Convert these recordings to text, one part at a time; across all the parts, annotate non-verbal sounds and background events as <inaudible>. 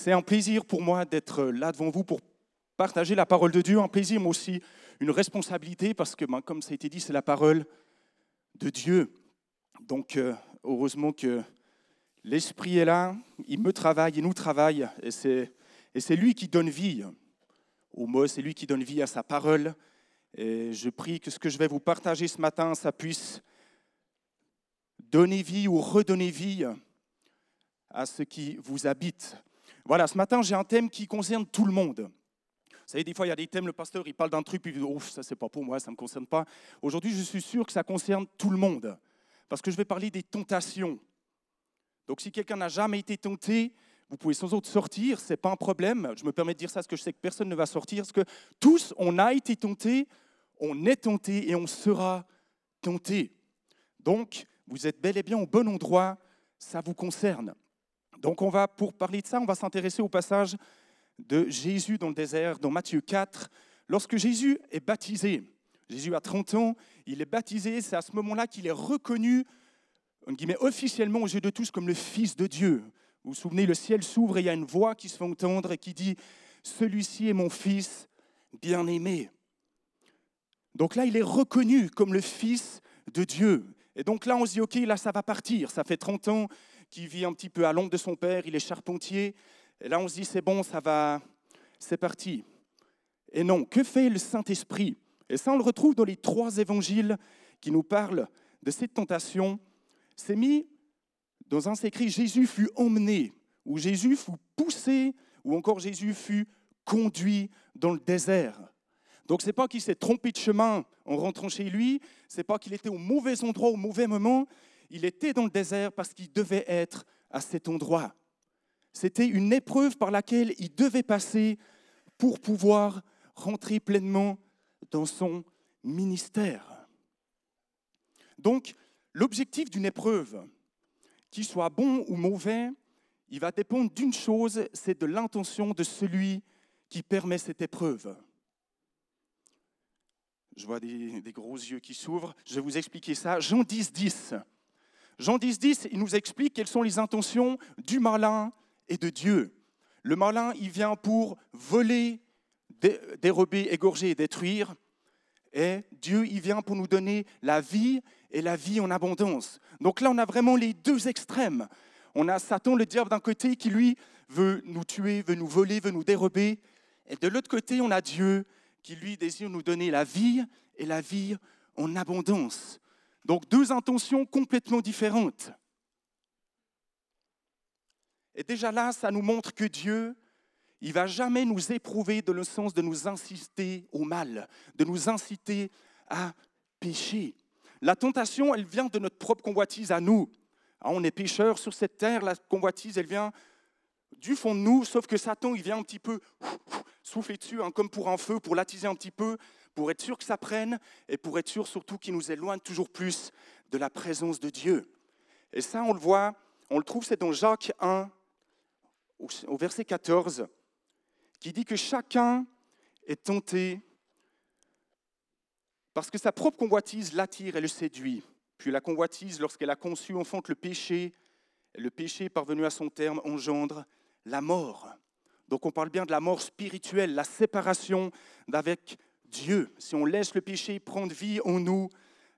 C'est un plaisir pour moi d'être là devant vous pour partager la parole de Dieu, un plaisir, mais aussi une responsabilité, parce que, ben, comme ça a été dit, c'est la parole de Dieu. Donc, euh, heureusement que l'Esprit est là, il me travaille, il nous travaille, et c'est, et c'est lui qui donne vie au mot, c'est lui qui donne vie à sa parole. Et je prie que ce que je vais vous partager ce matin, ça puisse donner vie ou redonner vie à ce qui vous habite. Voilà, ce matin, j'ai un thème qui concerne tout le monde. Vous savez, des fois, il y a des thèmes, le pasteur, il parle d'un truc, puis il dit, ouf, ça, c'est pas pour moi, ça ne me concerne pas. Aujourd'hui, je suis sûr que ça concerne tout le monde, parce que je vais parler des tentations. Donc, si quelqu'un n'a jamais été tenté, vous pouvez sans autre sortir, ce n'est pas un problème. Je me permets de dire ça parce que je sais que personne ne va sortir, parce que tous, on a été tentés, on est tentés et on sera tentés. Donc, vous êtes bel et bien au bon endroit, ça vous concerne. Donc, on va, pour parler de ça, on va s'intéresser au passage de Jésus dans le désert, dans Matthieu 4, lorsque Jésus est baptisé. Jésus a 30 ans, il est baptisé, c'est à ce moment-là qu'il est reconnu officiellement aux yeux de tous comme le Fils de Dieu. Vous vous souvenez, le ciel s'ouvre et il y a une voix qui se fait entendre et qui dit, Celui-ci est mon Fils bien-aimé. Donc là, il est reconnu comme le Fils de Dieu. Et donc là, on se dit, OK, là, ça va partir. Ça fait 30 ans qu'il vit un petit peu à l'ombre de son père, il est charpentier. Et là, on se dit, c'est bon, ça va, c'est parti. Et non, que fait le Saint-Esprit? Et ça, on le retrouve dans les trois évangiles qui nous parlent de cette tentation. C'est mis dans un écrit, Jésus fut emmené, ou Jésus fut poussé, ou encore Jésus fut conduit dans le désert. Donc c'est pas qu'il s'est trompé de chemin en rentrant chez lui, c'est pas qu'il était au mauvais endroit au mauvais moment, il était dans le désert parce qu'il devait être à cet endroit. C'était une épreuve par laquelle il devait passer pour pouvoir rentrer pleinement dans son ministère. Donc, l'objectif d'une épreuve, qu'il soit bon ou mauvais, il va dépendre d'une chose, c'est de l'intention de celui qui permet cette épreuve. Je vois des, gros yeux qui s'ouvrent. Je vais vous expliquer ça. Jean 10, 10. Jean 10, 10, il nous explique quelles sont les intentions du malin et de Dieu. Le malin, il vient pour voler, dérober, égorger et détruire. Et Dieu, il vient pour nous donner la vie et la vie en abondance. Donc là, on a vraiment les deux extrêmes. On a Satan, le diable, d'un côté, qui lui veut nous tuer, veut nous voler, veut nous dérober. Et de l'autre côté, on a Dieu qui lui désire nous donner la vie et la vie en abondance. Donc deux intentions complètement différentes. Et déjà là, ça nous montre que Dieu, il va jamais nous éprouver dans le sens de nous inciter au mal, de nous inciter à pécher. La tentation, elle vient de notre propre convoitise à nous. Ah, on est pécheurs sur cette terre, la convoitise, elle vient du fond de nous, sauf que Satan, il vient un petit peu souffler dessus, hein, comme pour un feu, pour l'attiser un petit peu, pour être sûr que ça prenne, et pour être sûr surtout qu'il nous éloigne toujours plus de la présence de Dieu. Et ça, on le voit, on le trouve, c'est dans Jacques 1, au verset 14, qui dit que chacun est tenté parce que sa propre convoitise l'attire et le séduit. Puis la convoitise, lorsqu'elle a conçu, enfante le péché, et le péché, parvenu à son terme, engendre la mort. Donc on parle bien de la mort spirituelle, la séparation d'avec Dieu. Si on laisse le péché prendre vie en nous,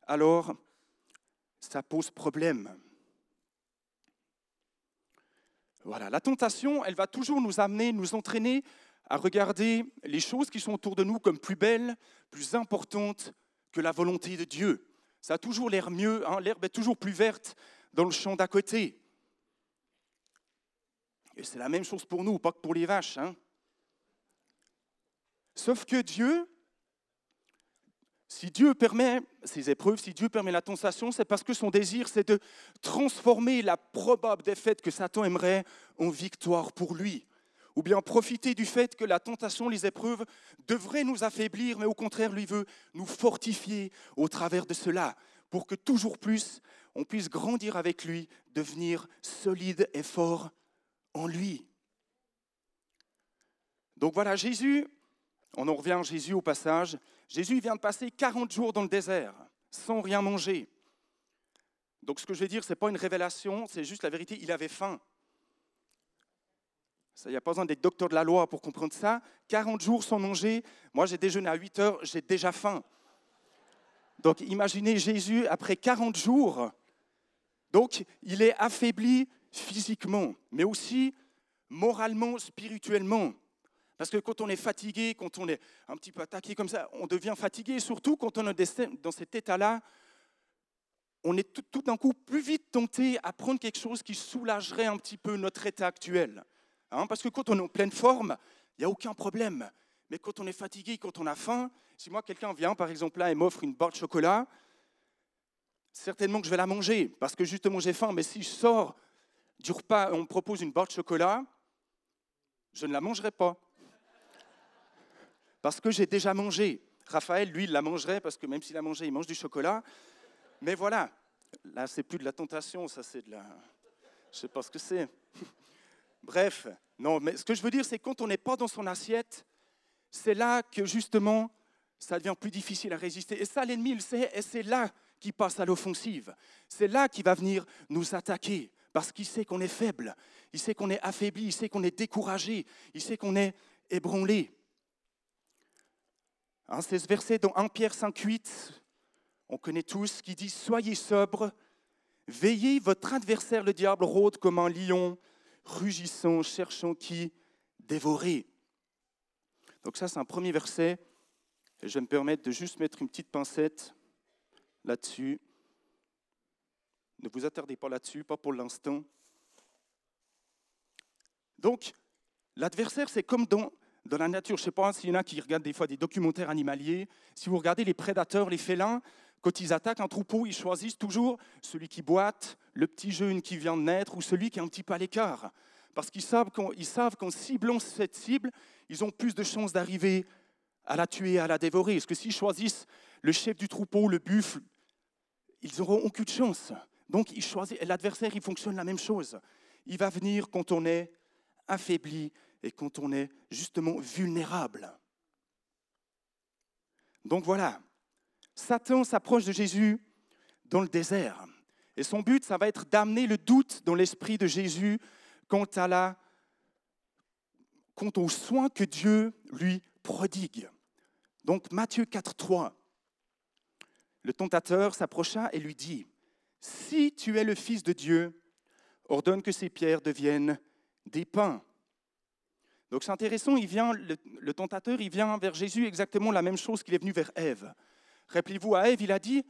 alors ça pose problème. Voilà, la tentation, elle va toujours nous amener, nous entraîner à regarder les choses qui sont autour de nous comme plus belles, plus importantes que la volonté de Dieu. Ça a toujours l'air mieux, hein, l'herbe est toujours plus verte dans le champ d'à côté. Et c'est la même chose pour nous, pas que pour les vaches. Hein. Sauf que Dieu, si Dieu permet ces épreuves, si Dieu permet la tentation, c'est parce que son désir, c'est de transformer la probable défaite que Satan aimerait en victoire pour lui. Ou bien profiter du fait que la tentation, les épreuves devraient nous affaiblir, mais au contraire, lui veut nous fortifier au travers de cela, pour que toujours plus on puisse grandir avec lui, devenir solide et fort en lui. Donc voilà, Jésus, on en revient à Jésus au passage, Jésus vient de passer 40 jours dans le désert sans rien manger. Donc ce que je vais dire, ce n'est pas une révélation, c'est juste la vérité, il avait faim. Il n'y a pas besoin d'être docteur de la loi pour comprendre ça. 40 jours sans manger. Moi, j'ai déjeuné à 8 heures, j'ai déjà faim. Donc, imaginez Jésus après 40 jours. Donc, il est affaibli physiquement, mais aussi moralement, spirituellement. Parce que quand on est fatigué, quand on est un petit peu attaqué comme ça, on devient fatigué. Et surtout quand on est dans cet état-là, on est tout, d'un coup plus vite tenté à prendre quelque chose qui soulagerait un petit peu notre état actuel. Hein, parce que quand on est en pleine forme, il n'y a aucun problème. Mais quand on est fatigué, quand on a faim, si moi quelqu'un vient par exemple là et m'offre une barre de chocolat, certainement que je vais la manger parce que justement j'ai faim. Mais si je sors du repas et on me propose une barre de chocolat, je ne la mangerai pas. Parce que j'ai déjà mangé. Raphaël, lui, il la mangerait parce que même s'il a mangé, il mange du chocolat. Mais voilà, là, c'est plus de la tentation, ça, c'est de la. Je sais pas ce que c'est. <laughs> Bref, non, mais ce que je veux dire, c'est quand on n'est pas dans son assiette, c'est là que justement, ça devient plus difficile à résister. Et ça, l'ennemi, c'est là qu'il passe à l'offensive. C'est là qu'il va venir nous attaquer, parce qu'il sait qu'on est faible, il sait qu'on est affaibli, il sait qu'on est découragé, il sait qu'on est ébranlé. Hein, c'est ce verset dans 1 Pierre 5, 8, on connaît tous, qui dit Soyez sobres, veillez, votre adversaire le diable rôde comme un lion, rugissant, cherchant qui dévorer. Donc, ça, c'est un premier verset. Et je vais me permettre de juste mettre une petite pincette là-dessus. Ne vous attardez pas là-dessus, pas pour l'instant. Donc, l'adversaire, c'est comme dans, dans la nature. Je ne sais pas s'il y en a qui regardent des fois des documentaires animaliers. Si vous regardez les prédateurs, les félins, quand ils attaquent un troupeau, ils choisissent toujours celui qui boite, le petit jeune qui vient de naître ou celui qui est un petit peu à l'écart. Parce qu'ils savent qu'en ciblant cette cible, ils ont plus de chances d'arriver à la tuer, à la dévorer. Parce que s'ils choisissent le chef du troupeau, le buffle, ils n'auront aucune chance. Donc. L'adversaire, il fonctionne la même chose. Il va venir quand on est affaibli et quand on est justement vulnérable. Donc voilà, Satan s'approche de Jésus dans le désert. Et son but, ça va être d'amener le doute dans l'esprit de Jésus quant, à la, aux soins que Dieu lui prodigue. Donc Matthieu 4, 3. Le tentateur s'approcha et lui dit, Si tu es le Fils de Dieu, ordonne que ces pierres deviennent des pains. Donc c'est intéressant, il vient, le, tentateur, il vient vers Jésus exactement la même chose qu'il est venu vers Ève. Rappelez-vous, à Ève, il a dit,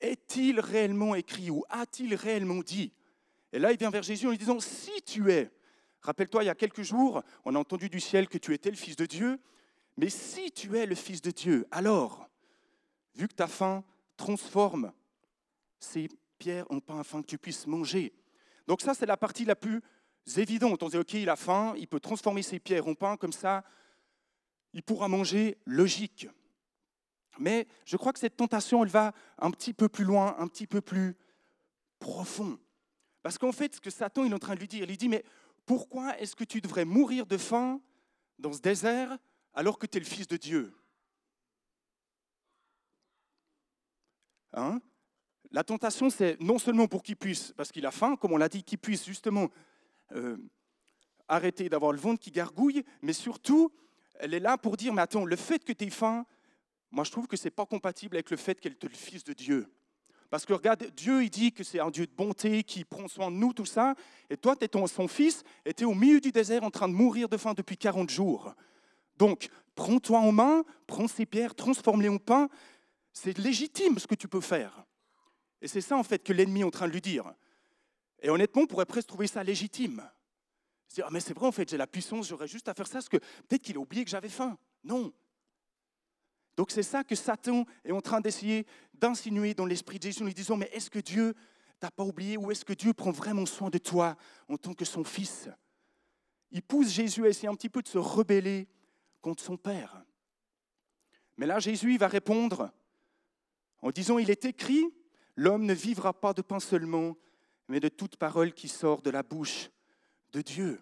est-il réellement écrit ou a-t-il réellement dit? Et là, il vient vers Jésus en lui disant, si tu es, rappelle-toi, il y a quelques jours, on a entendu du ciel que tu étais le Fils de Dieu, mais si tu es le Fils de Dieu, alors, vu que ta faim transforme ces pierres en pain afin que tu puisses manger. Donc ça, c'est la partie la plus évidente. On dit, OK, il a faim, il peut transformer ses pierres en pain, comme ça, il pourra manger logique. Mais je crois que cette tentation, elle va un petit peu plus loin, un petit peu plus profond. Parce qu'en fait, ce que Satan est en train de lui dire, il lui dit, mais pourquoi est-ce que tu devrais mourir de faim dans ce désert alors que tu es le Fils de Dieu? Hein? La tentation, c'est non seulement pour qu'il puisse, parce qu'il a faim, comme on l'a dit, qu'il puisse justement euh, arrêter d'avoir le ventre qui gargouille, mais surtout, elle est là pour dire, mais attends, le fait que tu aies faim, moi je trouve que ce n'est pas compatible avec le fait qu'elle est le Fils de Dieu. Parce que regarde, Dieu, il dit que c'est un Dieu de bonté, qui prend soin de nous, tout ça. Et toi, tu es son fils, et tu es au milieu du désert en train de mourir de faim depuis 40 jours. Donc, prends-toi en main, prends ces pierres, transforme-les en pain. C'est légitime ce que tu peux faire. Et c'est ça, en fait, que l'ennemi est en train de lui dire. Et honnêtement, on pourrait presque trouver ça légitime. Dire, ah, mais c'est vrai, en fait, j'ai la puissance, j'aurais juste à faire ça, parce que peut-être qu'il a oublié que j'avais faim. Non, donc c'est ça que Satan est en train d'essayer d'insinuer dans l'esprit de Jésus en lui disant, mais est-ce que Dieu t'a pas oublié ou est-ce que Dieu prend vraiment soin de toi en tant que son fils? Il pousse Jésus à essayer un petit peu de se rebeller contre son Père. Mais là, Jésus va répondre en disant, il est écrit, l'homme ne vivra pas de pain seulement, mais de toute parole qui sort de la bouche de Dieu.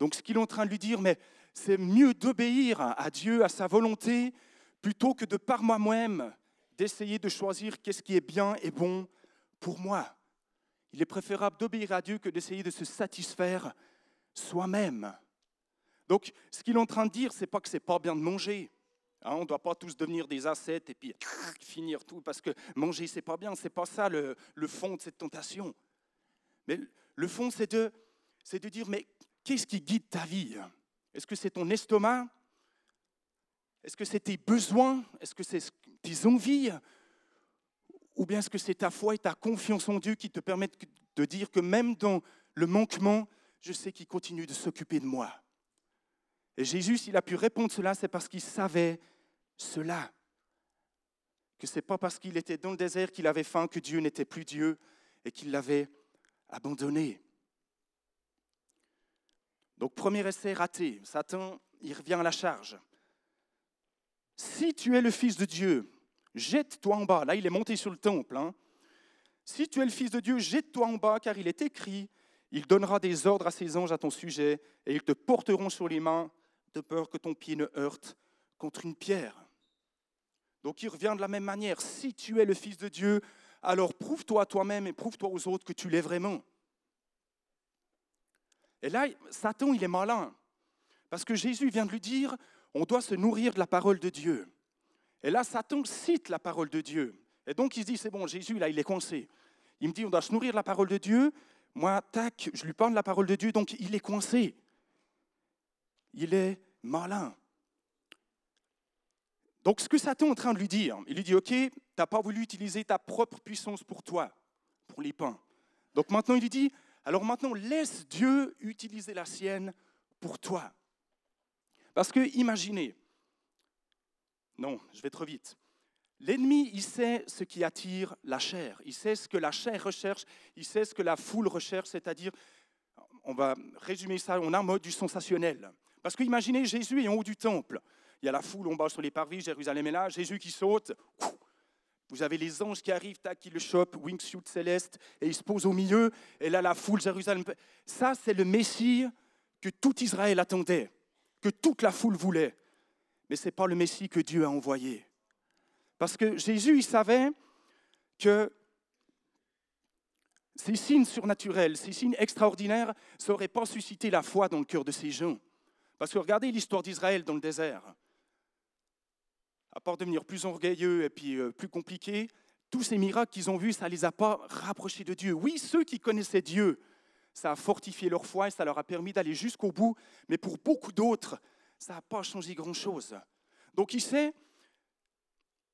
Donc ce qu'il est en train de lui dire, mais c'est mieux d'obéir à Dieu, à sa volonté, plutôt que de par moi-même d'essayer de choisir qu'est-ce qui est bien et bon pour moi. Il est préférable d'obéir à Dieu que d'essayer de se satisfaire soi-même. Donc, ce qu'il est en train de dire, c'est pas que c'est pas bien de manger. Hein, on ne doit pas tous devenir des ascètes et puis finir tout parce que manger, c'est pas bien. C'est pas ça le, le, fond de cette tentation. Mais le fond, c'est de, c'est de dire, mais qu'est-ce qui guide ta vie? Est-ce que c'est ton estomac? Est-ce que c'est tes besoins? Est-ce que c'est tes envies? Ou bien est-ce que c'est ta foi et ta confiance en Dieu qui te permettent de dire que même dans le manquement, je sais qu'il continue de s'occuper de moi? Et Jésus, s'il a pu répondre cela, c'est parce qu'il savait cela. Que ce n'est pas parce qu'il était dans le désert qu'il avait faim que Dieu n'était plus Dieu et qu'il l'avait abandonné. Donc premier essai raté. Satan, il revient à la charge. Si tu es le Fils de Dieu, jette-toi en bas. Là, il est monté sur le temple. Hein. Si tu es le Fils de Dieu, jette-toi en bas, car il est écrit, il donnera des ordres à ses anges à ton sujet, et ils te porteront sur les mains de peur que ton pied ne heurte contre une pierre. Donc il revient de la même manière. Si tu es le Fils de Dieu, alors prouve-toi toi-même et prouve-toi aux autres que tu l'es vraiment. Et là, Satan, il est malin. Parce que Jésus vient de lui dire, on doit se nourrir de la parole de Dieu. Et là, Satan cite la parole de Dieu. Et donc il se dit, c'est bon, Jésus, là, il est coincé. Il me dit, on doit se nourrir de la parole de Dieu. Moi, tac, je lui parle de la parole de Dieu, donc il est coincé il est malin. Donc ce que Satan est en train de lui dire, il lui dit, OK, tu n'as pas voulu utiliser ta propre puissance pour toi, pour les pains. Donc maintenant il lui dit, alors maintenant laisse Dieu utiliser la sienne pour toi. Parce que imaginez, non, je vais trop vite. L'ennemi, il sait ce qui attire la chair, il sait ce que la chair recherche, il sait ce que la foule recherche, c'est-à-dire, on va résumer ça, on a un mode du sensationnel. Parce que imaginez Jésus est en haut du temple. Il y a la foule en bas sur les parvis, Jérusalem est là, Jésus qui saute. Vous avez les anges qui arrivent, qui le chopent, wingsuit céleste, et il se pose au milieu. Et là, la foule, Jérusalem. Ça, c'est le Messie que tout Israël attendait, que toute la foule voulait. Mais ce n'est pas le Messie que Dieu a envoyé. Parce que Jésus, il savait que ces signes surnaturels, ces signes extraordinaires, ça n'aurait pas suscité la foi dans le cœur de ces gens. Parce que regardez l'histoire d'Israël dans le désert. À part devenir plus orgueilleux et puis euh, plus compliqué, tous ces miracles qu'ils ont vus, ça ne les a pas rapprochés de Dieu. Oui, ceux qui connaissaient Dieu, ça a fortifié leur foi et ça leur a permis d'aller jusqu'au bout, mais pour beaucoup d'autres, ça n'a pas changé grand-chose. Donc il sait,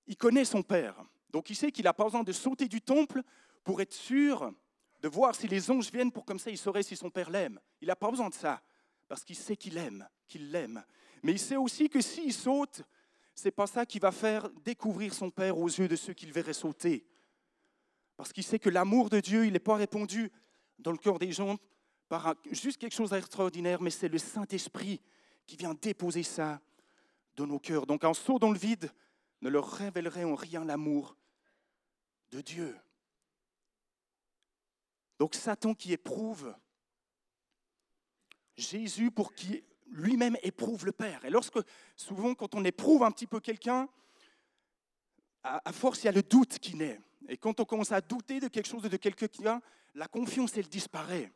il connaît son Père. Donc il sait qu'il n'a pas besoin de sauter du temple pour être sûr de voir si les anges viennent pour comme ça il saurait si son Père l'aime. Il n'a pas besoin de ça parce qu'il sait qu'il aime, qu'il l'aime. Mais il sait aussi que s'il saute, c'est pas ça qui va faire découvrir son Père aux yeux de ceux qu'il verrait sauter. Parce qu'il sait que l'amour de Dieu, il n'est pas répondu dans le cœur des gens par juste quelque chose d'extraordinaire, mais c'est le Saint-Esprit qui vient déposer ça dans nos cœurs. Donc un saut dans le vide ne leur révélerait en rien l'amour de Dieu. Donc Satan qui éprouve Jésus pour qui lui-même éprouve le Père. Et lorsque, souvent, quand on éprouve un petit peu quelqu'un, à, force, il y a le doute qui naît. Et quand on commence à douter de quelque chose, de quelqu'un, la confiance, elle disparaît.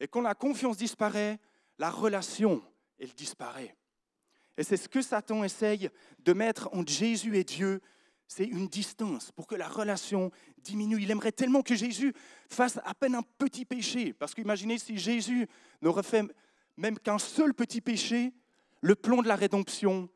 Et quand la confiance disparaît, la relation, elle disparaît. Et c'est ce que Satan essaye de mettre entre Jésus et Dieu, c'est une distance pour que la relation diminue. Il aimerait tellement que Jésus fasse à peine un petit péché. Parce qu'imaginez si Jésus n'aurait fait même qu'un seul petit péché, le plan de la rédemption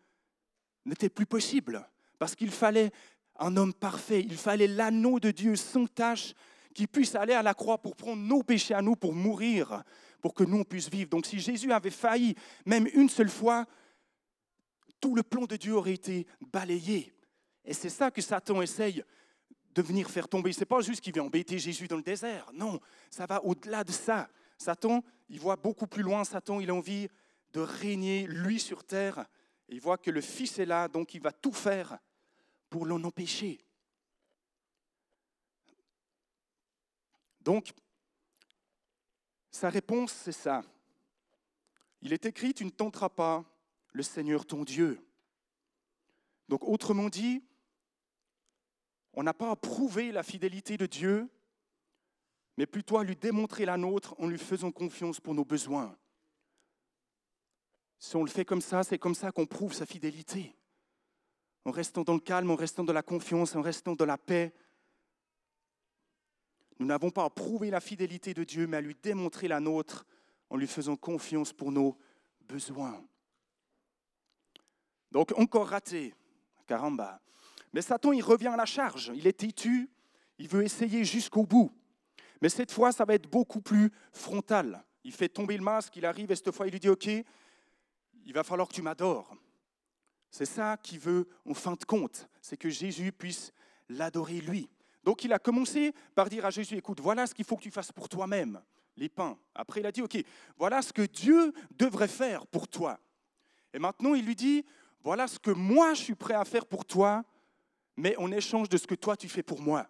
n'était plus possible. Parce qu'il fallait un homme parfait, il fallait l'anneau de Dieu sans tâche qui puisse aller à la croix pour prendre nos péchés à nous, pour mourir, pour que nous on puisse vivre. Donc si Jésus avait failli même une seule fois, tout le plan de Dieu aurait été balayé. Et c'est ça que Satan essaye de venir faire tomber. Ce n'est pas juste qu'il vient embêter Jésus dans le désert. Non, ça va au-delà de ça. Satan, il voit beaucoup plus loin. Satan, il a envie de régner, lui, sur terre. il voit que le Fils est là, donc il va tout faire pour l'en empêcher. Donc, sa réponse, c'est ça. Il est écrit, tu ne tenteras pas le Seigneur ton Dieu. Donc, autrement dit, on n'a pas à prouver la fidélité de Dieu, mais plutôt à lui démontrer la nôtre en lui faisant confiance pour nos besoins. Si on le fait comme ça, c'est comme ça qu'on prouve sa fidélité. En restant dans le calme, en restant dans la confiance, en restant dans la paix. Nous n'avons pas à prouver la fidélité de Dieu, mais à lui démontrer la nôtre en lui faisant confiance pour nos besoins. Donc encore raté, caramba. Mais Satan, il revient à la charge. Il est têtu, il veut essayer jusqu'au bout. Mais cette fois, ça va être beaucoup plus frontal. Il fait tomber le masque, il arrive et cette fois, il lui dit, OK, il va falloir que tu m'adores. C'est ça qu'il veut en fin de compte, c'est que Jésus puisse l'adorer lui. Donc il a commencé par dire à Jésus, écoute, voilà ce qu'il faut que tu fasses pour toi-même, les pains. Après il a dit, ok, voilà ce que Dieu devrait faire pour toi. Et maintenant il lui dit, voilà ce que moi je suis prêt à faire pour toi, mais en échange de ce que toi tu fais pour moi.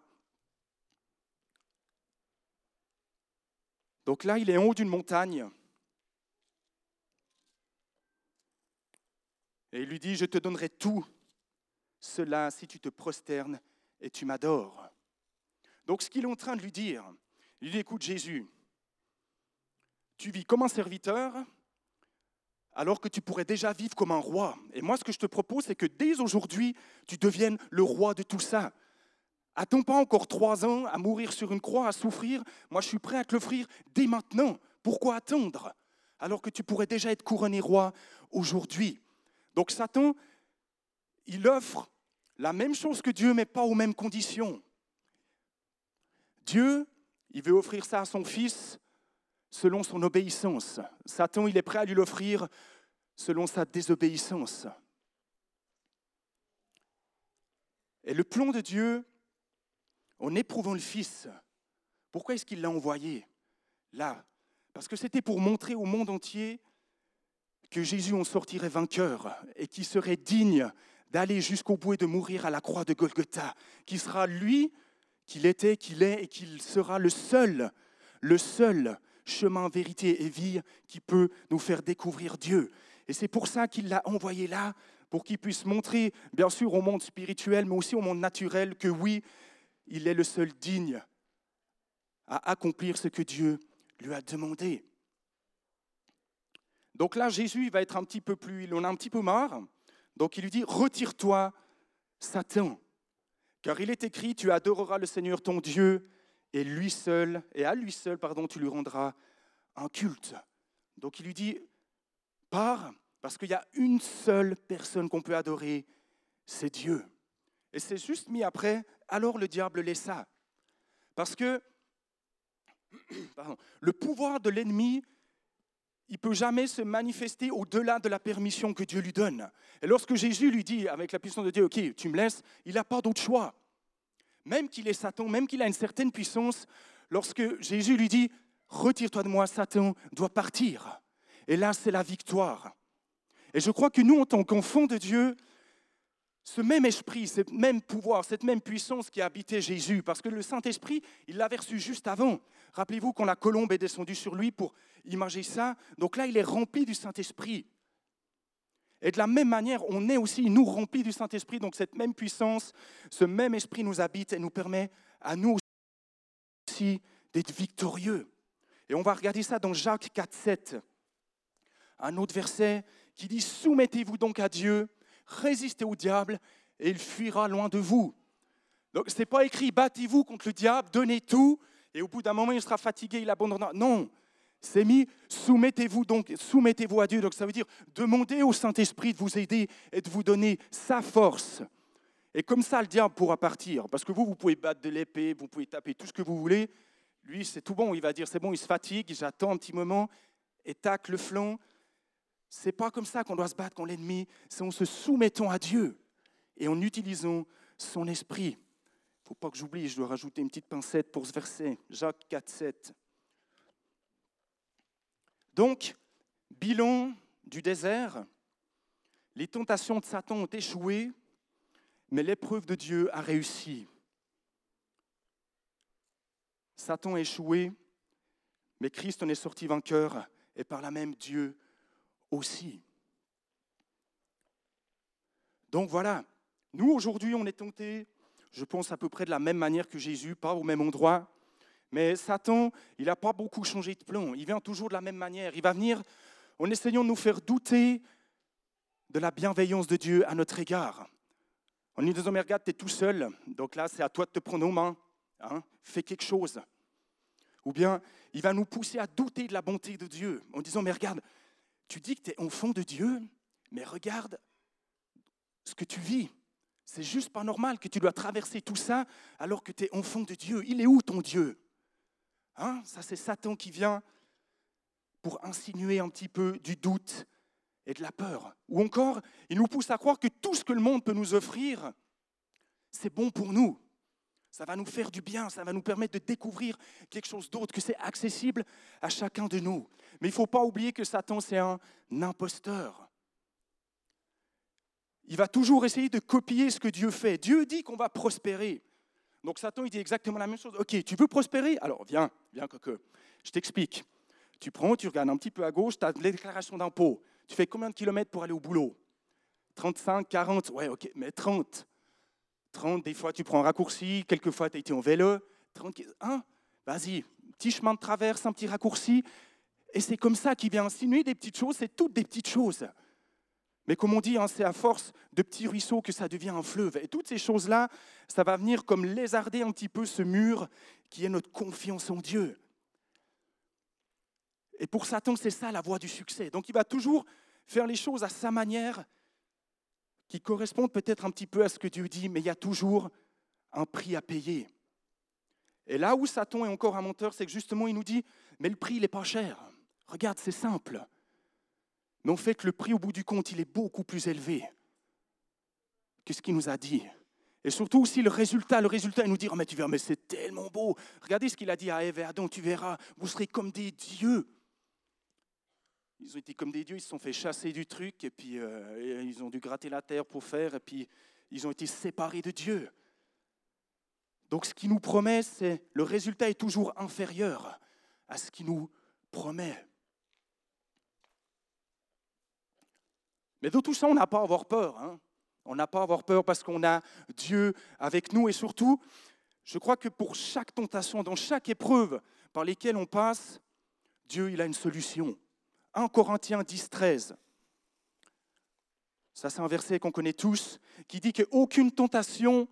Donc là, il est en haut d'une montagne. Et il lui dit, je te donnerai tout cela si tu te prosternes et tu m'adores. Donc ce qu'il est en train de lui dire, il dit, écoute Jésus, tu vis comme un serviteur alors que tu pourrais déjà vivre comme un roi. Et moi ce que je te propose, c'est que dès aujourd'hui, tu deviennes le roi de tout ça. Attends pas encore trois ans à mourir sur une croix, à souffrir? Moi, je suis prêt à te l'offrir dès maintenant. Pourquoi attendre? Alors que tu pourrais déjà être couronné roi aujourd'hui Donc Satan, il offre la même chose que Dieu, mais pas aux mêmes conditions. Dieu, il veut offrir ça à son fils selon son obéissance. Satan, il est prêt à lui l'offrir selon sa désobéissance. Et le plan de Dieu, en éprouvant le Fils. Pourquoi est-ce qu'il l'a envoyé là? Parce que c'était pour montrer au monde entier que Jésus en sortirait vainqueur et qu'il serait digne d'aller jusqu'au bout et de mourir à la croix de Golgotha, qui sera lui, qu'il était, qu'il est et qu'il sera le seul, le seul chemin, vérité et vie qui peut nous faire découvrir Dieu. Et c'est pour ça qu'il l'a envoyé là, pour qu'il puisse montrer, bien sûr, au monde spirituel, mais aussi au monde naturel, que oui, il est le seul digne à accomplir ce que Dieu lui a demandé. Donc là, Jésus va être un petit peu plus, il en a un petit peu marre. Donc il lui dit, retire-toi, Satan, car il est écrit, tu adoreras le Seigneur ton Dieu, et lui seul, et à lui seul, pardon, tu lui rendras un culte. Donc il lui dit, pars, parce qu'il y a une seule personne qu'on peut adorer, c'est Dieu. Et c'est juste mis après, alors le diable laissa. Parce que <clears throat> le pouvoir de l'ennemi, il peut jamais se manifester au-delà de la permission que Dieu lui donne. Et lorsque Jésus lui dit, avec la puissance de Dieu, OK, tu me laisses, il n'a pas d'autre choix. Même qu'il est Satan, même qu'il a une certaine puissance, lorsque Jésus lui dit, retire-toi de moi, Satan doit partir. Et là, c'est la victoire. Et je crois que nous, en tant qu'enfants de Dieu, ce même esprit, ce même pouvoir, cette même puissance qui a habité Jésus, parce que le Saint-Esprit, il l'avait reçu juste avant. Rappelez-vous quand la colombe est descendue sur lui pour imaginer ça. Donc là, il est rempli du Saint-Esprit. Et de la même manière, on est aussi, nous, remplis du Saint-Esprit. Donc cette même puissance, ce même esprit nous habite et nous permet à nous aussi d'être victorieux. Et on va regarder ça dans Jacques 4, 7. Un autre verset qui dit Soumettez-vous donc à Dieu résistez au diable et il fuira loin de vous. Donc ce n'est pas écrit battez-vous contre le diable, donnez tout, et au bout d'un moment il sera fatigué, il abandonnera. Non, c'est mis soumettez-vous donc, soumettez-vous à Dieu. Donc ça veut dire demandez au Saint-Esprit de vous aider et de vous donner sa force. Et comme ça, le diable pourra partir. Parce que vous, vous pouvez battre de l'épée, vous pouvez taper tout ce que vous voulez. Lui, c'est tout bon. Il va dire c'est bon, il se fatigue, j'attends un petit moment, et tac, le flanc, c'est pas comme ça qu'on doit se battre contre l'ennemi, c'est en se soumettant à Dieu et en utilisant son esprit. Il ne faut pas que j'oublie, je dois rajouter une petite pincette pour ce verset, Jacques 4, 7. Donc, bilan du désert, les tentations de Satan ont échoué, mais l'épreuve de Dieu a réussi. Satan a échoué, mais Christ en est sorti vainqueur, et par là même Dieu aussi. Donc voilà, nous aujourd'hui on est tentés, je pense à peu près de la même manière que Jésus, pas au même endroit, mais Satan, il n'a pas beaucoup changé de plan, il vient toujours de la même manière, il va venir en essayant de nous faire douter de la bienveillance de Dieu à notre égard. En nous disant, mais regarde, tu es tout seul, donc là, c'est à toi de te prendre aux mains, hein, fais quelque chose. Ou bien, il va nous pousser à douter de la bonté de Dieu, en disant, mais regarde, tu dis que tu es enfant de Dieu, mais regarde ce que tu vis. C'est juste pas normal que tu dois traverser tout ça alors que tu es enfant de Dieu. Il est où ton Dieu? Hein? Ça, c'est Satan qui vient pour insinuer un petit peu du doute et de la peur. Ou encore, il nous pousse à croire que tout ce que le monde peut nous offrir, c'est bon pour nous. Ça va nous faire du bien, ça va nous permettre de découvrir quelque chose d'autre, que c'est accessible à chacun de nous. Mais il ne faut pas oublier que Satan, c'est un imposteur. Il va toujours essayer de copier ce que Dieu fait. Dieu dit qu'on va prospérer. Donc Satan, il dit exactement la même chose. Ok, tu veux prospérer? Alors viens, viens, que Je t'explique. Tu prends, tu regardes un petit peu à gauche, tu as les déclarations d'impôts. Tu fais combien de kilomètres pour aller au boulot? 35, 40 Ouais, ok, mais 30. 30, des fois tu prends un raccourci, quelquefois tu as été en vélo. 30, hein Vas-y, petit chemin de traverse, un petit raccourci. Et c'est comme ça qu'il vient insinuer des petites choses, c'est toutes des petites choses. Mais comme on dit, hein, c'est à force de petits ruisseaux que ça devient un fleuve. Et toutes ces choses-là, ça va venir comme lézarder un petit peu ce mur qui est notre confiance en Dieu. Et pour Satan, c'est ça la voie du succès. Donc il va toujours faire les choses à sa manière, qui correspondent peut-être un petit peu à ce que Dieu dit, mais il y a toujours un prix à payer. Et là où Satan est encore un menteur, c'est que justement, il nous dit, mais le prix, il n'est pas cher. Regarde, c'est simple. Mais en fait, le prix au bout du compte, il est beaucoup plus élevé que ce qu'il nous a dit. Et surtout aussi le résultat, le résultat, il nous dit, oh, mais tu verras, mais c'est tellement beau. Regardez ce qu'il a dit à Ève et Adam, tu verras, vous serez comme des dieux. Ils ont été comme des dieux, ils se sont fait chasser du truc, et puis euh, ils ont dû gratter la terre pour faire, et puis ils ont été séparés de Dieu. Donc ce qu'il nous promet, c'est le résultat est toujours inférieur à ce qu'il nous promet. Mais de tout ça, on n'a pas à avoir peur. Hein. On n'a pas à avoir peur parce qu'on a Dieu avec nous. Et surtout, je crois que pour chaque tentation, dans chaque épreuve par lesquelles on passe, Dieu, il a une solution. 1 Corinthiens 10, 13. Ça, c'est un verset qu'on connaît tous, qui dit qu'aucune tentation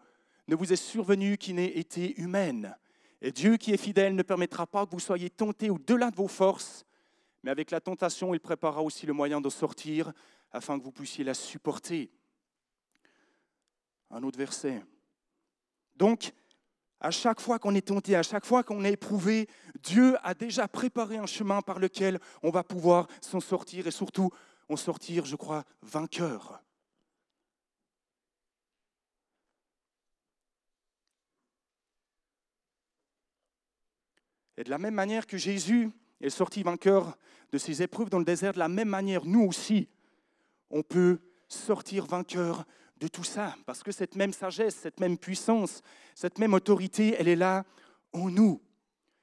ne vous est survenue qui n'ait été humaine. Et Dieu qui est fidèle ne permettra pas que vous soyez tentés au-delà de vos forces, mais avec la tentation, il préparera aussi le moyen de sortir afin que vous puissiez la supporter. Un autre verset. Donc, à chaque fois qu'on est tenté, à chaque fois qu'on est éprouvé, Dieu a déjà préparé un chemin par lequel on va pouvoir s'en sortir et surtout en sortir, je crois, vainqueur. Et de la même manière que Jésus est sorti vainqueur de ses épreuves dans le désert, de la même manière, nous aussi, on peut sortir vainqueur de tout ça, parce que cette même sagesse, cette même puissance, cette même autorité, elle est là en nous.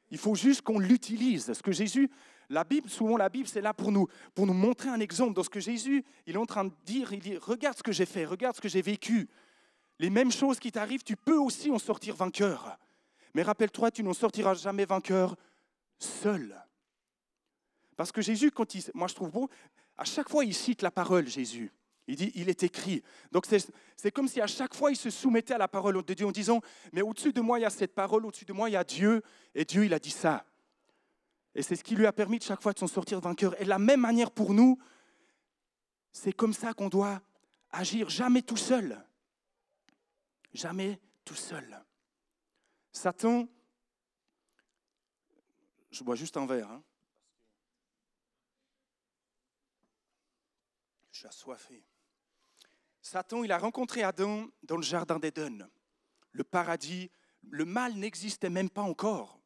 Il faut juste qu'on l'utilise. Ce que Jésus, la Bible, souvent la Bible, c'est là pour nous, pour nous montrer un exemple. Dans ce que Jésus, il est en train de dire, il dit, regarde ce que j'ai fait, regarde ce que j'ai vécu. Les mêmes choses qui t'arrivent, tu peux aussi en sortir vainqueur. Mais rappelle-toi, tu n'en sortiras jamais vainqueur seul. Parce que Jésus, quand il, moi je trouve beau, à chaque fois il cite la parole, Jésus. Il dit, il est écrit. Donc c'est comme si à chaque fois il se soumettait à la parole de Dieu en disant, mais au-dessus de moi il y a cette parole, au-dessus de moi il y a Dieu, et Dieu il a dit ça. Et c'est ce qui lui a permis de chaque fois de s'en sortir vainqueur. Et de la même manière pour nous, c'est comme ça qu'on doit agir, jamais tout seul. Jamais tout seul. Satan, je bois juste un verre. Hein. Je suis assoiffé. Satan, il a rencontré Adam dans le jardin d'Éden. Le paradis, le mal n'existait même pas encore.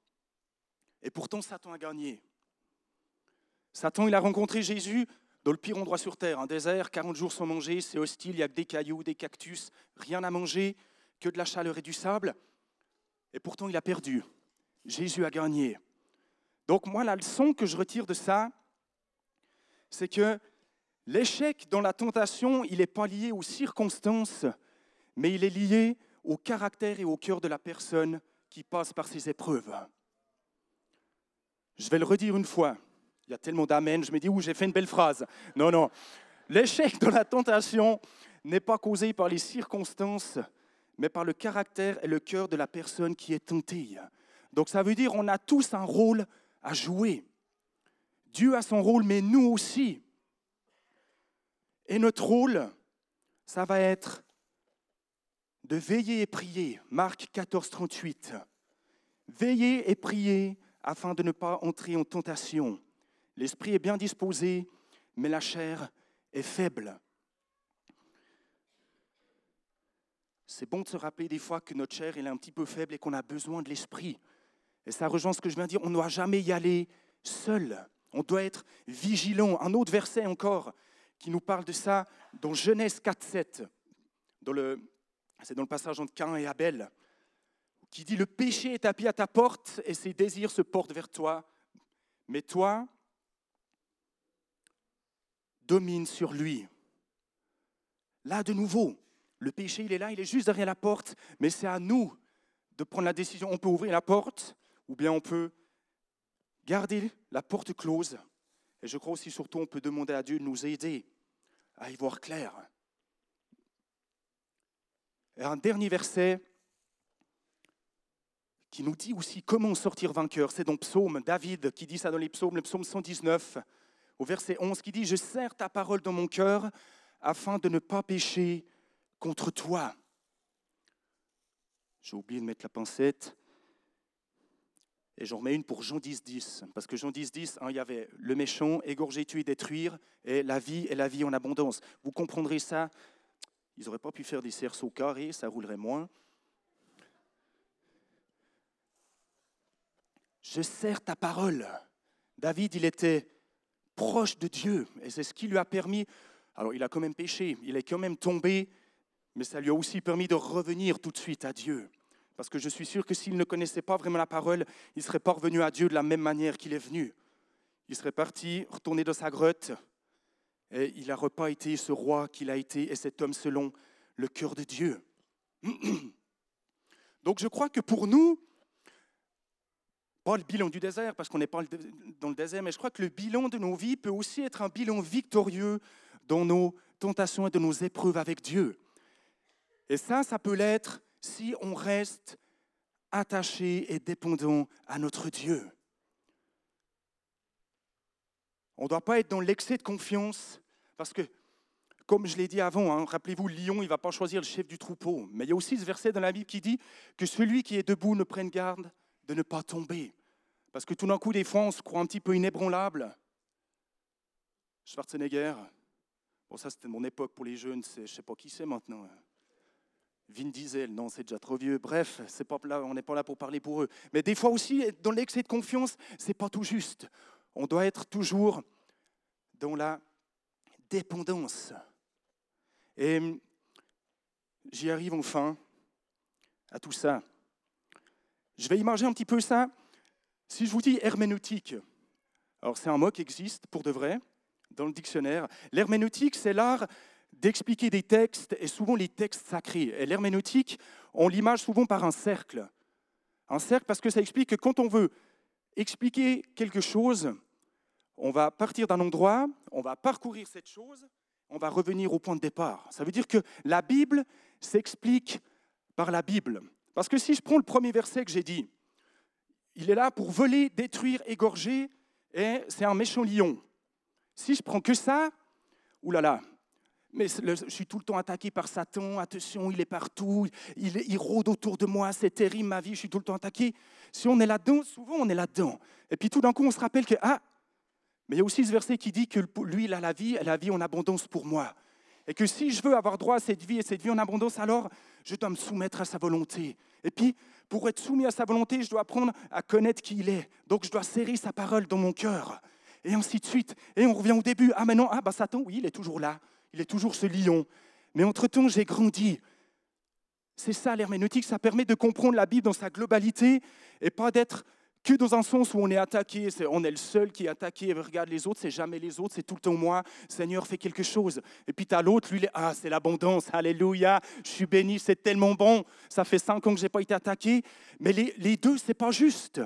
Et pourtant, Satan a gagné. Satan, il a rencontré Jésus dans le pire endroit sur terre, un désert, 40 jours sans manger, c'est hostile, il n'y a que des cailloux, des cactus, rien à manger, que de la chaleur et du sable. Et pourtant, il a perdu. Jésus a gagné. Donc moi, la leçon que je retire de ça, c'est que L'échec dans la tentation, il n'est pas lié aux circonstances, mais il est lié au caractère et au cœur de la personne qui passe par ces épreuves. Je vais le redire une fois. Il y a tellement d'amen, je me dis, ouh, j'ai fait une belle phrase. Non, non. L'échec de la tentation n'est pas causé par les circonstances, mais par le caractère et le cœur de la personne qui est tentée. Donc ça veut dire on a tous un rôle à jouer. Dieu a son rôle, mais nous aussi. Et notre rôle, ça va être de veiller et prier. Marc 14, 38. Veillez et priez afin de ne pas entrer en tentation. L'esprit est bien disposé, mais la chair est faible. C'est bon de se rappeler des fois que notre chair est un petit peu faible et qu'on a besoin de l'esprit. Et ça rejoint ce que je viens de dire, on ne doit jamais y aller seul. On doit être vigilant. Un autre verset encore qui nous parle de ça dans Genèse 4, 7. c'est dans le passage entre Cain et Abel, qui dit Le péché est tapis à ta porte et ses désirs se portent vers toi. Mais toi, domine sur lui. Là, de nouveau, le péché, il est là, il est juste derrière la porte, mais c'est à nous de prendre la décision. On peut ouvrir la porte, ou bien on peut garder la porte close. Et je crois aussi, surtout, on peut demander à Dieu de nous aider à y voir clair. Et un dernier verset qui nous dit aussi comment sortir vainqueur. C'est dans Psaume, David qui dit ça dans les psaumes, le psaume 119 au verset 11 qui dit, Je serre ta parole dans mon cœur afin de ne pas pécher contre toi. J'ai oublié de mettre la pincette. Et j'en remets une pour Jean 10, 10. Parce que Jean 10, 10, hein, il y avait le méchant, égorger, tuer, détruire, et la vie et la vie en abondance. Vous comprendrez ça. Ils n'auraient pas pu faire des cerceaux carrés, ça roulerait moins. Je serre ta parole. David, il était proche de Dieu. Et c'est ce qui lui a permis, alors il a quand même péché, il est quand même tombé, mais ça lui a aussi permis de revenir tout de suite à Dieu. Parce que je suis sûr que s'il ne connaissait pas vraiment la parole, il serait pas revenu à Dieu de la même manière qu'il est venu. Il serait parti, retourné dans sa grotte, et il n'aurait pas été ce roi qu'il a été et cet homme selon le cœur de Dieu. <clears throat> Donc je crois que pour nous, pas le bilan du désert, parce qu'on n'est pas dans le désert, mais je crois que le bilan de nos vies peut aussi être un bilan victorieux dans nos tentations et dans nos épreuves avec Dieu. Et ça, ça peut l'être si on reste attaché et dépendant à notre Dieu. On ne doit pas être dans l'excès de confiance, parce que, comme je l'ai dit avant, hein, rappelez-vous, le lion, il ne va pas choisir le chef du troupeau. Mais il y a aussi ce verset dans la Bible qui dit que celui qui est debout ne prenne garde de ne pas tomber. Parce que tout d'un coup, des fois, on se croit un petit peu inébranlable. Schwarzenegger, bon, ça c'était mon époque pour les jeunes, je ne sais pas qui c'est maintenant. Vin Diesel, non, c'est déjà trop vieux. Bref, c'est pas là, on n'est pas là pour parler pour eux. Mais des fois aussi, dans l'excès de confiance, c'est pas tout juste. On doit être toujours dans la dépendance. Et j'y arrive enfin à tout ça. Je vais imaginer un petit peu ça. Si je vous dis herméneutique, alors c'est un mot qui existe pour de vrai dans le dictionnaire. L'herméneutique, c'est l'art d'expliquer des textes et souvent les textes sacrés. Et l'herméneutique, on l'image souvent par un cercle. Un cercle parce que ça explique que quand on veut expliquer quelque chose, on va partir d'un endroit, on va parcourir cette chose, on va revenir au point de départ. Ça veut dire que la Bible s'explique par la Bible. Parce que si je prends le premier verset que j'ai dit, il est là pour voler, détruire, égorger, et c'est un méchant lion. Si je prends que ça, oulala, mais je suis tout le temps attaqué par Satan, attention, il est partout, il, il rôde autour de moi, c'est terrible ma vie, je suis tout le temps attaqué. Si on est là-dedans, souvent on est là-dedans. Et puis tout d'un coup, on se rappelle que, ah, mais il y a aussi ce verset qui dit que lui, il a la vie, et la vie en abondance pour moi. Et que si je veux avoir droit à cette vie et cette vie en abondance, alors je dois me soumettre à sa volonté. Et puis, pour être soumis à sa volonté, je dois apprendre à connaître qui il est. Donc, je dois serrer sa parole dans mon cœur. Et ainsi de suite. Et on revient au début. Ah, maintenant, ah, bah, Satan, oui, il est toujours là. Il est toujours ce lion. Mais entre-temps, j'ai grandi. C'est ça l'herméneutique, ça permet de comprendre la Bible dans sa globalité et pas d'être que dans un sens où on est attaqué, on est le seul qui est attaqué et regarde les autres, c'est jamais les autres, c'est tout le temps moi, Seigneur, fais quelque chose. Et puis tu as l'autre, lui, ah, c'est l'abondance, alléluia, je suis béni, c'est tellement bon, ça fait cinq ans que je n'ai pas été attaqué. Mais les, les deux, c'est pas juste.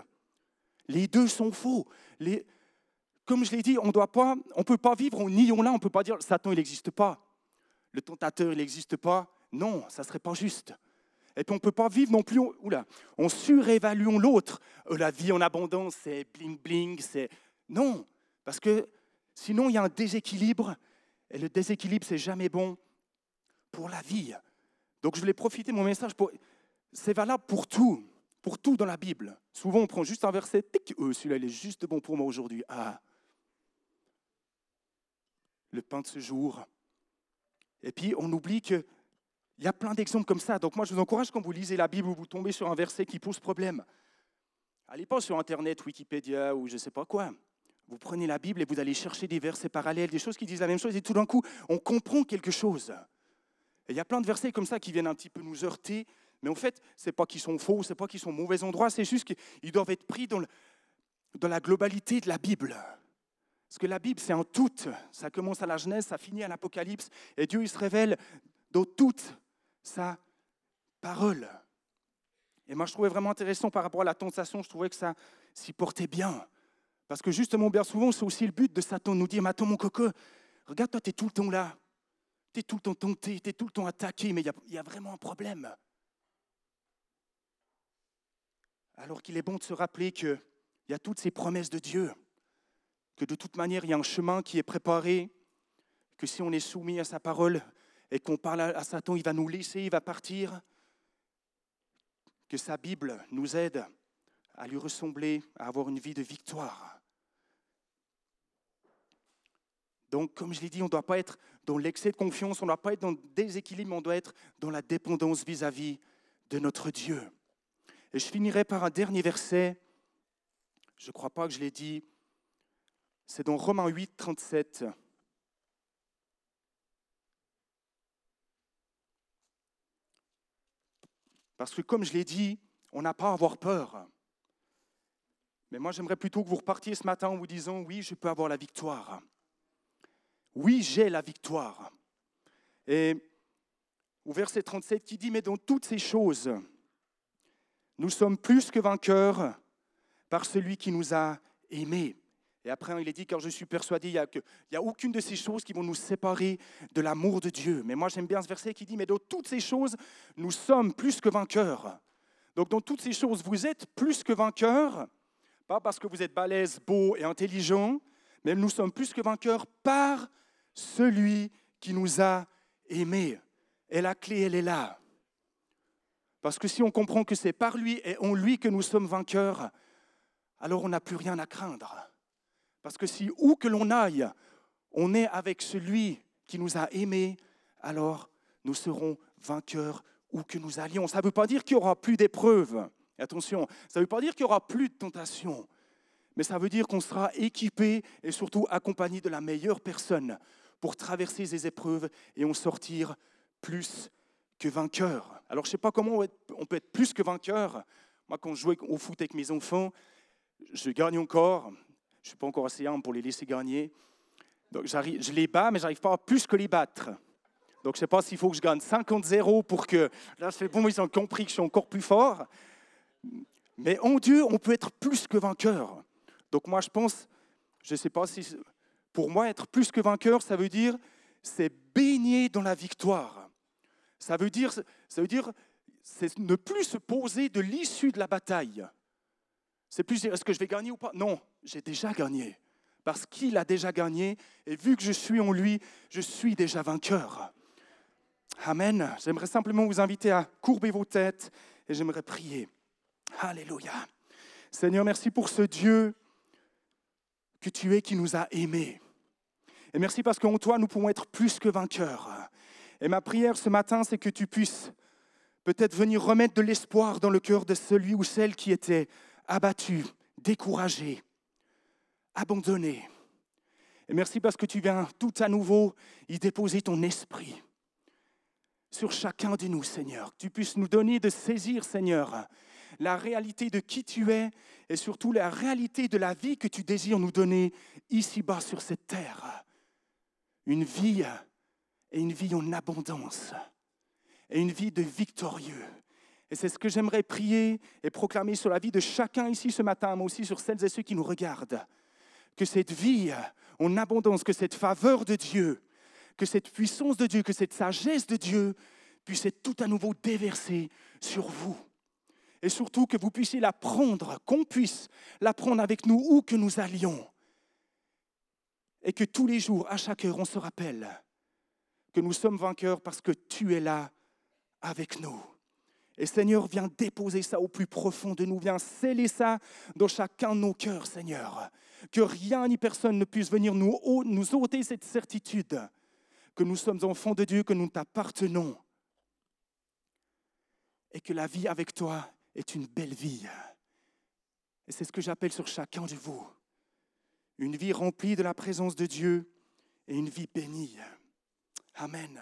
Les deux sont faux. Les, comme je l'ai dit, on on peut pas vivre en niant là, on peut pas dire Satan il n'existe pas, le tentateur il n'existe pas. Non, ça serait pas juste. Et puis on ne peut pas vivre non plus, oula, on l'autre. Euh, la vie en abondance, c'est bling bling, c'est... Non, parce que sinon il y a un déséquilibre, et le déséquilibre, c'est jamais bon pour la vie. Donc je voulais profiter de mon message pour... C'est valable pour tout, pour tout dans la Bible. Souvent on prend juste un verset, euh, celui-là il est juste bon pour moi aujourd'hui. Ah, le pain de ce jour. Et puis on oublie qu'il y a plein d'exemples comme ça. Donc moi je vous encourage quand vous lisez la Bible ou vous tombez sur un verset qui pose problème. Allez pas sur Internet, Wikipédia ou je ne sais pas quoi. Vous prenez la Bible et vous allez chercher des versets parallèles, des choses qui disent la même chose, et tout d'un coup, on comprend quelque chose. Et il y a plein de versets comme ça qui viennent un petit peu nous heurter, mais en fait, ce n'est pas qu'ils sont faux, ce n'est pas qu'ils sont mauvais endroits, c'est juste qu'ils doivent être pris dans la globalité de la Bible. Parce que la Bible, c'est en tout. Ça commence à la Genèse, ça finit à l'Apocalypse. Et Dieu, il se révèle dans toute sa parole. Et moi, je trouvais vraiment intéressant par rapport à la tentation, je trouvais que ça s'y portait bien. Parce que justement, bien souvent, c'est aussi le but de Satan, nous dire, mais attends mon coco, regarde, toi, tu es tout le temps là. Tu es tout le temps tenté, tu es tout le temps attaqué, mais il y, a vraiment un problème. Alors qu'il est bon de se rappeler qu'il y a toutes ces promesses de Dieu que de toute manière, il y a un chemin qui est préparé, que si on est soumis à sa parole et qu'on parle à Satan, il va nous laisser, il va partir, que sa Bible nous aide à lui ressembler, à avoir une vie de victoire. Donc, comme je l'ai dit, on ne doit pas être dans l'excès de confiance, on ne doit pas être dans le déséquilibre, on doit être dans la dépendance vis-à-vis de notre Dieu. Et je finirai par un dernier verset. Je ne crois pas que je l'ai dit. C'est dans Romains 8, 37. Parce que comme je l'ai dit, on n'a pas à avoir peur. Mais moi, j'aimerais plutôt que vous repartiez ce matin en vous disant, oui, je peux avoir la victoire. Oui, j'ai la victoire. Et au verset 37 qui dit, mais dans toutes ces choses, nous sommes plus que vainqueurs par celui qui nous a aimés. Et après, il est dit, car je suis persuadé, il n'y a, a, aucune de ces choses qui vont nous séparer de l'amour de Dieu. Mais moi, j'aime bien ce verset qui dit, mais dans toutes ces choses, nous sommes plus que vainqueurs. Donc, dans toutes ces choses, vous êtes plus que vainqueurs, pas parce que vous êtes balèze, beau et intelligent, mais nous sommes plus que vainqueurs par celui qui nous a aimés. Et la clé, elle est là. Parce que si on comprend que c'est par lui et en lui que nous sommes vainqueurs, alors on n'a plus rien à craindre. Parce que si où que l'on aille, on est avec celui qui nous a aimés, alors nous serons vainqueurs où que nous allions. Ça ne veut pas dire qu'il n'y aura plus d'épreuves. Attention, ça ne veut pas dire qu'il n'y aura plus de tentations. Mais ça veut dire qu'on sera équipé et surtout accompagné de la meilleure personne pour traverser ces épreuves et en sortir plus que vainqueur. Alors je ne sais pas comment on peut être plus que vainqueur. Moi, quand je jouais au foot avec mes enfants, je gagne encore. Je ne suis pas encore assez pour les laisser gagner. Donc je les bats, mais je n'arrive pas à plus que les battre. Donc je ne sais pas s'il faut que je gagne 50-0 pour que... Là, c'est bon, ils ont compris que je suis encore plus fort. Mais en Dieu, on peut être plus que vainqueur. Donc moi, je pense, je ne sais pas si... Pour moi, être plus que vainqueur, ça veut dire, c'est baigner dans la victoire. Ça veut dire, ça veut dire c'est ne plus se poser de l'issue de la bataille. C'est plus est-ce que je vais gagner ou pas? Non, j'ai déjà gagné. Parce qu'il a déjà gagné, et vu que je suis en lui, je suis déjà vainqueur. Amen. J'aimerais simplement vous inviter à courber vos têtes et j'aimerais prier. Alléluia. Seigneur, merci pour ce Dieu que tu es qui nous a aimés. Et merci parce qu'en toi, nous pouvons être plus que vainqueurs. Et ma prière ce matin, c'est que tu puisses peut-être venir remettre de l'espoir dans le cœur de celui ou celle qui était abattu, découragé, abandonné. Et merci parce que tu viens tout à nouveau y déposer ton esprit sur chacun de nous, Seigneur. Que tu puisses nous donner de saisir, Seigneur, la réalité de qui tu es et surtout la réalité de la vie que tu désires nous donner ici-bas sur cette terre. Une vie et une vie en abondance et une vie de victorieux. Et c'est ce que j'aimerais prier et proclamer sur la vie de chacun ici ce matin, mais aussi sur celles et ceux qui nous regardent. que cette vie en abondance, que cette faveur de Dieu, que cette puissance de Dieu, que cette sagesse de Dieu puisse être tout à nouveau déversée sur vous. Et surtout que vous puissiez la prendre, qu'on puisse la prendre avec nous où que nous allions. Et que tous les jours, à chaque heure, on se rappelle que nous sommes vainqueurs parce que tu es là avec nous. Et Seigneur, viens déposer ça au plus profond de nous, viens sceller ça dans chacun de nos cœurs, Seigneur. Que rien ni personne ne puisse venir nous, ôter cette certitude que nous sommes enfants de Dieu, que nous t'appartenons. Et que la vie avec toi est une belle vie. Et c'est ce que j'appelle sur chacun de vous. Une vie remplie de la présence de Dieu et une vie bénie. Amen.